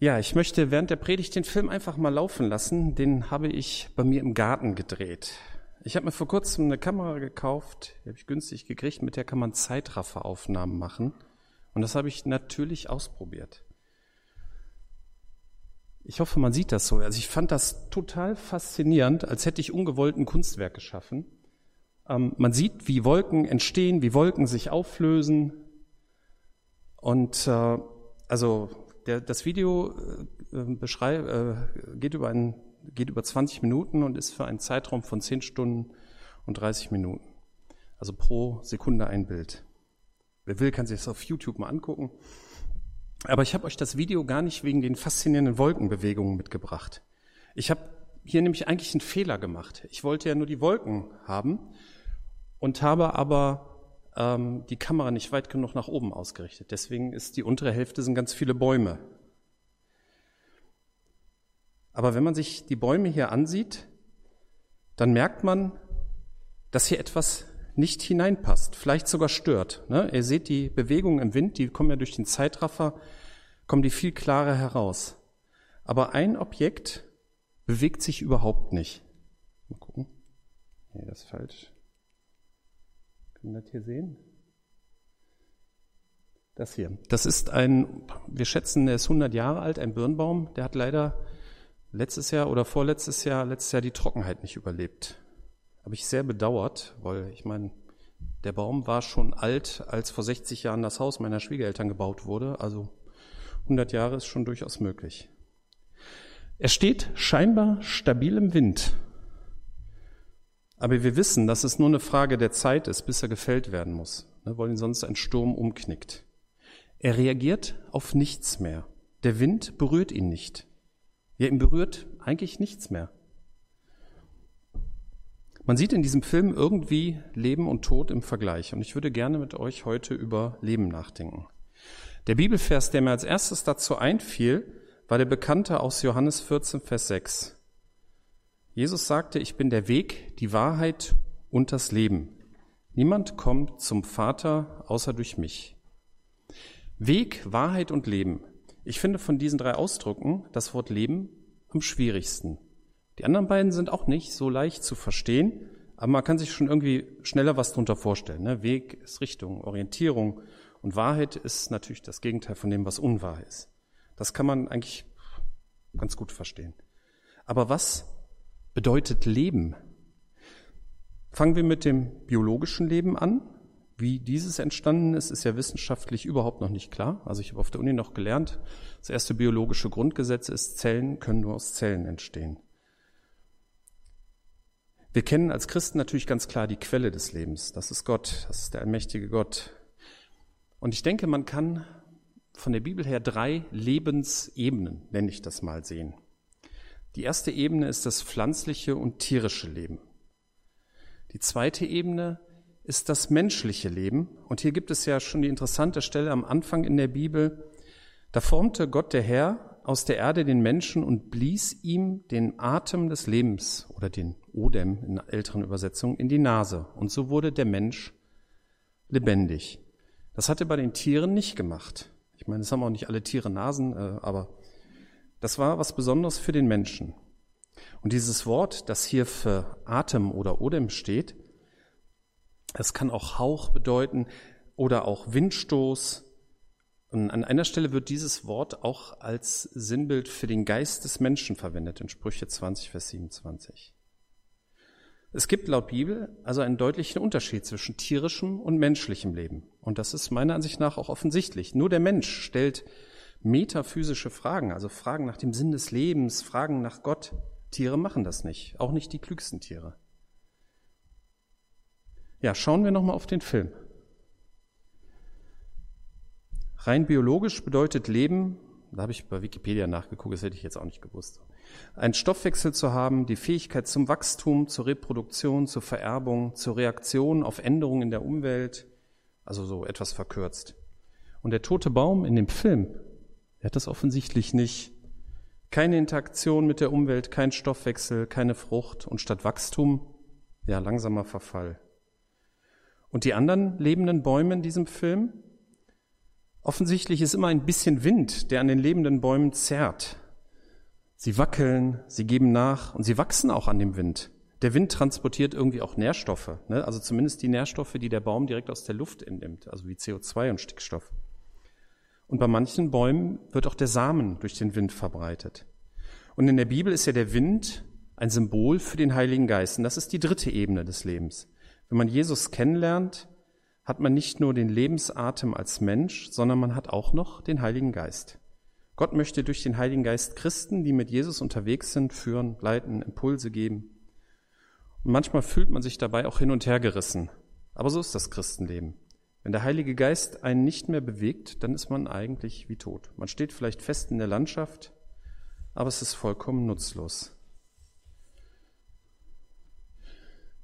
Ja, ich möchte während der Predigt den Film einfach mal laufen lassen. Den habe ich bei mir im Garten gedreht. Ich habe mir vor kurzem eine Kamera gekauft, die habe ich günstig gekriegt, mit der kann man Zeitrafferaufnahmen machen. Und das habe ich natürlich ausprobiert. Ich hoffe, man sieht das so. Also ich fand das total faszinierend, als hätte ich ungewollt ein Kunstwerk geschaffen. Ähm, man sieht, wie Wolken entstehen, wie Wolken sich auflösen. Und äh, also der, das Video äh, beschreib, äh, geht, über ein, geht über 20 Minuten und ist für einen Zeitraum von 10 Stunden und 30 Minuten. Also pro Sekunde ein Bild. Wer will, kann sich das auf YouTube mal angucken. Aber ich habe euch das Video gar nicht wegen den faszinierenden Wolkenbewegungen mitgebracht. Ich habe hier nämlich eigentlich einen Fehler gemacht. Ich wollte ja nur die Wolken haben und habe aber ähm, die Kamera nicht weit genug nach oben ausgerichtet. Deswegen ist die untere Hälfte sind ganz viele Bäume. Aber wenn man sich die Bäume hier ansieht, dann merkt man, dass hier etwas nicht hineinpasst, vielleicht sogar stört. Ne? Ihr seht die Bewegungen im Wind, die kommen ja durch den Zeitraffer, kommen die viel klarer heraus. Aber ein Objekt bewegt sich überhaupt nicht. Mal gucken. Nee, das ist falsch. Können wir das hier sehen? Das hier. Das ist ein, wir schätzen, der ist 100 Jahre alt, ein Birnbaum. Der hat leider letztes Jahr oder vorletztes Jahr, letztes Jahr die Trockenheit nicht überlebt. Habe ich sehr bedauert, weil ich meine, der Baum war schon alt, als vor 60 Jahren das Haus meiner Schwiegereltern gebaut wurde. Also 100 Jahre ist schon durchaus möglich. Er steht scheinbar stabil im Wind. Aber wir wissen, dass es nur eine Frage der Zeit ist, bis er gefällt werden muss, ne, weil ihn sonst ein Sturm umknickt. Er reagiert auf nichts mehr. Der Wind berührt ihn nicht. Ja, ihn berührt eigentlich nichts mehr. Man sieht in diesem Film irgendwie Leben und Tod im Vergleich. Und ich würde gerne mit euch heute über Leben nachdenken. Der Bibelvers, der mir als erstes dazu einfiel, war der bekannte aus Johannes 14, Vers 6. Jesus sagte, ich bin der Weg, die Wahrheit und das Leben. Niemand kommt zum Vater außer durch mich. Weg, Wahrheit und Leben. Ich finde von diesen drei Ausdrücken das Wort Leben am schwierigsten. Die anderen beiden sind auch nicht so leicht zu verstehen, aber man kann sich schon irgendwie schneller was drunter vorstellen. Ne? Weg ist Richtung, Orientierung und Wahrheit ist natürlich das Gegenteil von dem, was unwahr ist. Das kann man eigentlich ganz gut verstehen. Aber was bedeutet Leben. Fangen wir mit dem biologischen Leben an. Wie dieses entstanden ist, ist ja wissenschaftlich überhaupt noch nicht klar. Also ich habe auf der Uni noch gelernt, das erste biologische Grundgesetz ist, Zellen können nur aus Zellen entstehen. Wir kennen als Christen natürlich ganz klar die Quelle des Lebens. Das ist Gott, das ist der allmächtige Gott. Und ich denke, man kann von der Bibel her drei Lebensebenen, nenne ich das mal, sehen. Die erste Ebene ist das pflanzliche und tierische Leben. Die zweite Ebene ist das menschliche Leben. Und hier gibt es ja schon die interessante Stelle am Anfang in der Bibel. Da formte Gott der Herr aus der Erde den Menschen und blies ihm den Atem des Lebens oder den Odem in älteren Übersetzungen in die Nase. Und so wurde der Mensch lebendig. Das hat er bei den Tieren nicht gemacht. Ich meine, es haben auch nicht alle Tiere Nasen, äh, aber das war was Besonderes für den Menschen. Und dieses Wort, das hier für Atem oder Odem steht, es kann auch Hauch bedeuten oder auch Windstoß. Und an einer Stelle wird dieses Wort auch als Sinnbild für den Geist des Menschen verwendet, in Sprüche 20, Vers 27. Es gibt laut Bibel also einen deutlichen Unterschied zwischen tierischem und menschlichem Leben. Und das ist meiner Ansicht nach auch offensichtlich. Nur der Mensch stellt metaphysische Fragen, also Fragen nach dem Sinn des Lebens, Fragen nach Gott. Tiere machen das nicht, auch nicht die klügsten Tiere. Ja, schauen wir nochmal auf den Film. Rein biologisch bedeutet Leben, da habe ich bei Wikipedia nachgeguckt, das hätte ich jetzt auch nicht gewusst, einen Stoffwechsel zu haben, die Fähigkeit zum Wachstum, zur Reproduktion, zur Vererbung, zur Reaktion auf Änderungen in der Umwelt, also so etwas verkürzt. Und der tote Baum in dem Film er hat das offensichtlich nicht. Keine Interaktion mit der Umwelt, kein Stoffwechsel, keine Frucht und statt Wachstum, ja, langsamer Verfall. Und die anderen lebenden Bäume in diesem Film? Offensichtlich ist immer ein bisschen Wind, der an den lebenden Bäumen zerrt. Sie wackeln, sie geben nach und sie wachsen auch an dem Wind. Der Wind transportiert irgendwie auch Nährstoffe, ne? also zumindest die Nährstoffe, die der Baum direkt aus der Luft entnimmt, also wie CO2 und Stickstoff. Und bei manchen Bäumen wird auch der Samen durch den Wind verbreitet. Und in der Bibel ist ja der Wind ein Symbol für den Heiligen Geist. Und das ist die dritte Ebene des Lebens. Wenn man Jesus kennenlernt, hat man nicht nur den Lebensatem als Mensch, sondern man hat auch noch den Heiligen Geist. Gott möchte durch den Heiligen Geist Christen, die mit Jesus unterwegs sind, führen, leiten, Impulse geben. Und manchmal fühlt man sich dabei auch hin und her gerissen. Aber so ist das Christenleben. Wenn der Heilige Geist einen nicht mehr bewegt, dann ist man eigentlich wie tot. Man steht vielleicht fest in der Landschaft, aber es ist vollkommen nutzlos.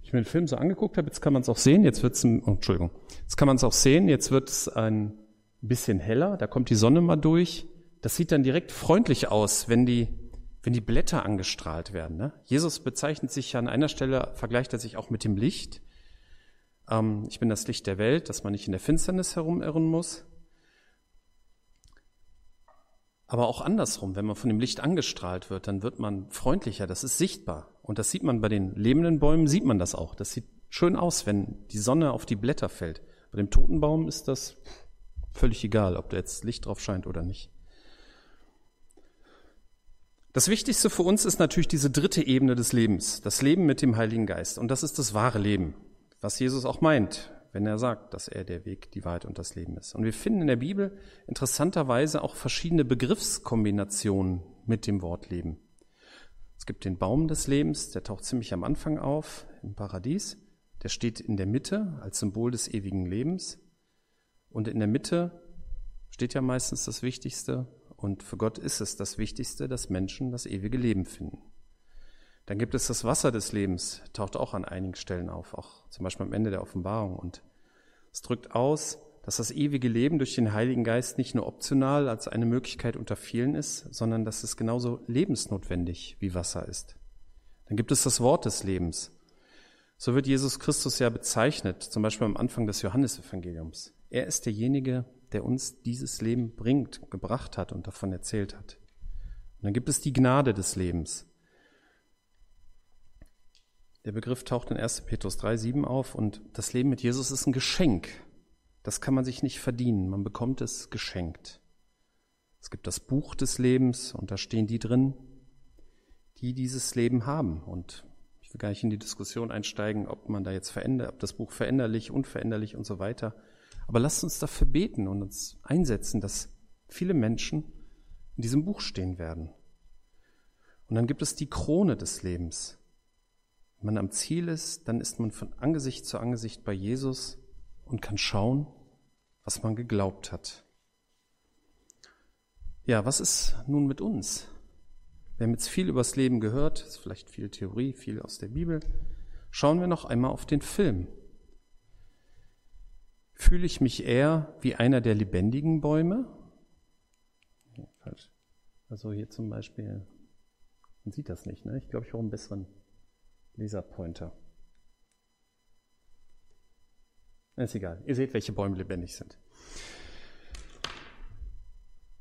Ich mir den Film so angeguckt habe, jetzt kann man es auch sehen, jetzt wird es, oh, Entschuldigung, jetzt kann man es auch sehen, jetzt wird es ein bisschen heller, da kommt die Sonne mal durch. Das sieht dann direkt freundlich aus, wenn die, wenn die Blätter angestrahlt werden. Ne? Jesus bezeichnet sich ja an einer Stelle, vergleicht er sich auch mit dem Licht. Ähm, ich bin das Licht der Welt, dass man nicht in der Finsternis herumirren muss. Aber auch andersrum, wenn man von dem Licht angestrahlt wird, dann wird man freundlicher, das ist sichtbar. Und das sieht man bei den lebenden Bäumen, sieht man das auch. Das sieht schön aus, wenn die Sonne auf die Blätter fällt. Bei dem toten Baum ist das völlig egal, ob da jetzt Licht drauf scheint oder nicht. Das Wichtigste für uns ist natürlich diese dritte Ebene des Lebens, das Leben mit dem Heiligen Geist. Und das ist das wahre Leben, was Jesus auch meint wenn er sagt, dass er der Weg, die Wahrheit und das Leben ist. Und wir finden in der Bibel interessanterweise auch verschiedene Begriffskombinationen mit dem Wort Leben. Es gibt den Baum des Lebens, der taucht ziemlich am Anfang auf im Paradies. Der steht in der Mitte als Symbol des ewigen Lebens. Und in der Mitte steht ja meistens das Wichtigste. Und für Gott ist es das Wichtigste, dass Menschen das ewige Leben finden. Dann gibt es das Wasser des Lebens, taucht auch an einigen Stellen auf, auch zum Beispiel am Ende der Offenbarung. Und es drückt aus, dass das ewige Leben durch den Heiligen Geist nicht nur optional als eine Möglichkeit unter vielen ist, sondern dass es genauso lebensnotwendig wie Wasser ist. Dann gibt es das Wort des Lebens. So wird Jesus Christus ja bezeichnet, zum Beispiel am Anfang des Johannesevangeliums. Er ist derjenige, der uns dieses Leben bringt, gebracht hat und davon erzählt hat. Und dann gibt es die Gnade des Lebens. Der Begriff taucht in 1. Petrus 3, 7 auf und das Leben mit Jesus ist ein Geschenk. Das kann man sich nicht verdienen, man bekommt es geschenkt. Es gibt das Buch des Lebens und da stehen die drin, die dieses Leben haben. Und ich will gar nicht in die Diskussion einsteigen, ob man da jetzt verändert, ob das Buch veränderlich, unveränderlich und so weiter. Aber lasst uns dafür beten und uns einsetzen, dass viele Menschen in diesem Buch stehen werden. Und dann gibt es die Krone des Lebens. Wenn man am Ziel ist, dann ist man von Angesicht zu Angesicht bei Jesus und kann schauen, was man geglaubt hat. Ja, was ist nun mit uns? Wir haben jetzt viel übers Leben gehört, ist vielleicht viel Theorie, viel aus der Bibel. Schauen wir noch einmal auf den Film. Fühle ich mich eher wie einer der lebendigen Bäume? Also hier zum Beispiel, man sieht das nicht, ne? Ich glaube, ich brauche einen besseren Laserpointer. Ist egal. Ihr seht, welche Bäume lebendig sind.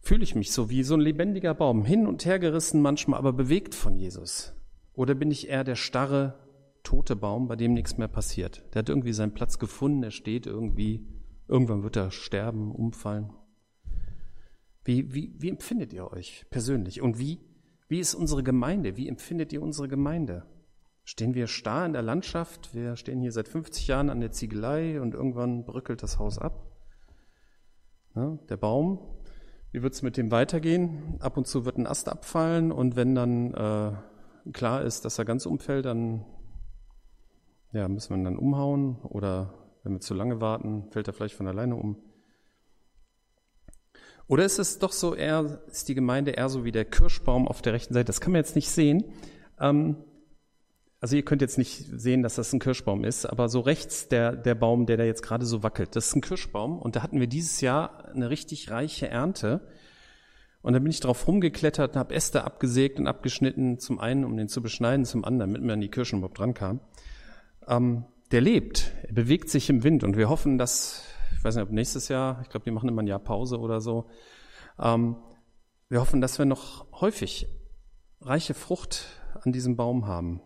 Fühle ich mich so wie so ein lebendiger Baum, hin und her gerissen, manchmal aber bewegt von Jesus? Oder bin ich eher der starre, tote Baum, bei dem nichts mehr passiert? Der hat irgendwie seinen Platz gefunden, er steht irgendwie, irgendwann wird er sterben, umfallen. Wie, wie, wie empfindet ihr euch persönlich? Und wie, wie ist unsere Gemeinde? Wie empfindet ihr unsere Gemeinde? Stehen wir starr in der Landschaft? Wir stehen hier seit 50 Jahren an der Ziegelei und irgendwann bröckelt das Haus ab. Ja, der Baum, wie wird es mit dem weitergehen? Ab und zu wird ein Ast abfallen und wenn dann äh, klar ist, dass er ganz umfällt, dann ja, müssen wir ihn dann umhauen oder wenn wir zu lange warten, fällt er vielleicht von alleine um. Oder ist es doch so eher, ist die Gemeinde eher so wie der Kirschbaum auf der rechten Seite? Das kann man jetzt nicht sehen. Ähm, also ihr könnt jetzt nicht sehen, dass das ein Kirschbaum ist, aber so rechts der, der Baum, der da jetzt gerade so wackelt, das ist ein Kirschbaum und da hatten wir dieses Jahr eine richtig reiche Ernte. Und da bin ich drauf rumgeklettert und habe Äste abgesägt und abgeschnitten, zum einen, um den zu beschneiden, zum anderen, damit man an die Kirschen überhaupt dran kam. Ähm, der lebt, er bewegt sich im Wind und wir hoffen, dass ich weiß nicht, ob nächstes Jahr, ich glaube, die machen immer ein Jahr Pause oder so. Ähm, wir hoffen, dass wir noch häufig reiche Frucht an diesem Baum haben.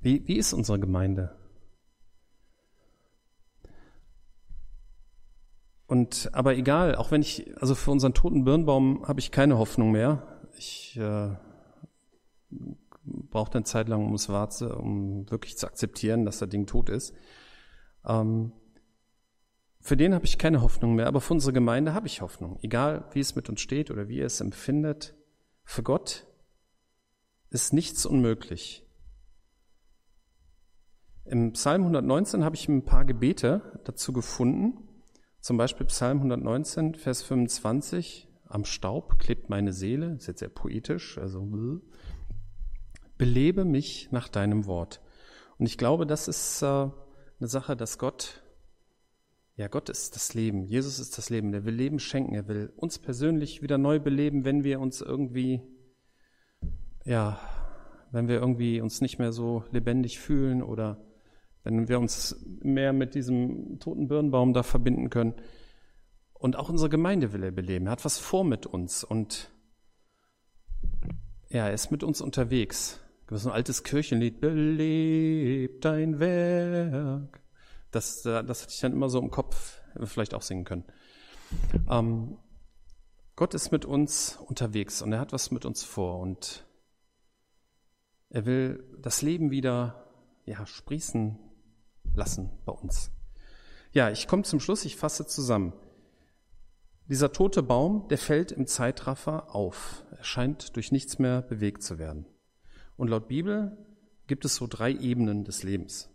Wie, wie ist unsere Gemeinde? Und aber egal, auch wenn ich, also für unseren toten Birnbaum habe ich keine Hoffnung mehr. Ich äh, brauche eine Zeit lang, um es warte, um wirklich zu akzeptieren, dass das Ding tot ist. Ähm, für den habe ich keine Hoffnung mehr, aber für unsere Gemeinde habe ich Hoffnung. Egal, wie es mit uns steht oder wie er es empfindet, für Gott ist nichts unmöglich. Im Psalm 119 habe ich ein paar Gebete dazu gefunden. Zum Beispiel Psalm 119, Vers 25. Am Staub klebt meine Seele. Ist jetzt sehr poetisch. Also, belebe mich nach deinem Wort. Und ich glaube, das ist äh, eine Sache, dass Gott ja, Gott ist das Leben. Jesus ist das Leben. Er will Leben schenken. Er will uns persönlich wieder neu beleben, wenn wir uns irgendwie, ja, wenn wir irgendwie uns nicht mehr so lebendig fühlen oder wenn wir uns mehr mit diesem toten Birnbaum da verbinden können. Und auch unsere Gemeinde will er beleben. Er hat was vor mit uns und ja, er ist mit uns unterwegs. Das ist ein altes Kirchenlied. Belebt dein Werk. Das, das hatte ich dann immer so im Kopf, vielleicht auch singen können. Ähm, Gott ist mit uns unterwegs und er hat was mit uns vor und er will das Leben wieder ja, sprießen lassen bei uns. Ja, ich komme zum Schluss, ich fasse zusammen. Dieser tote Baum, der fällt im Zeitraffer auf. Er scheint durch nichts mehr bewegt zu werden. Und laut Bibel gibt es so drei Ebenen des Lebens.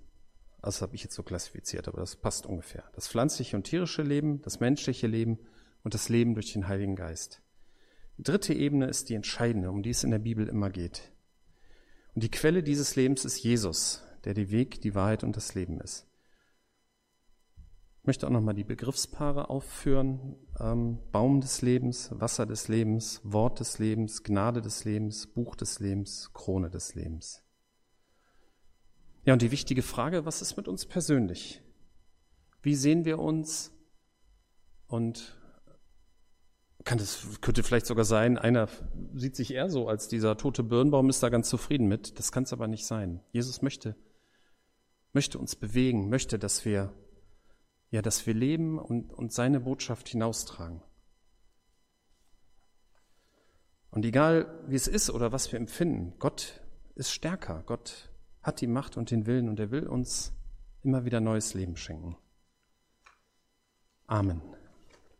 Das habe ich jetzt so klassifiziert, aber das passt ungefähr. Das pflanzliche und tierische Leben, das menschliche Leben und das Leben durch den Heiligen Geist. Die dritte Ebene ist die entscheidende, um die es in der Bibel immer geht. Und die Quelle dieses Lebens ist Jesus, der die Weg, die Wahrheit und das Leben ist. Ich möchte auch nochmal die Begriffspaare aufführen. Ähm, Baum des Lebens, Wasser des Lebens, Wort des Lebens, Gnade des Lebens, Buch des Lebens, Krone des Lebens. Ja, und die wichtige Frage, was ist mit uns persönlich? Wie sehen wir uns? Und kann das, könnte vielleicht sogar sein, einer sieht sich eher so als dieser tote Birnbaum, ist da ganz zufrieden mit. Das kann es aber nicht sein. Jesus möchte, möchte uns bewegen, möchte, dass wir, ja, dass wir leben und, und seine Botschaft hinaustragen. Und egal, wie es ist oder was wir empfinden, Gott ist stärker. Gott hat die Macht und den Willen und er will uns immer wieder neues Leben schenken. Amen.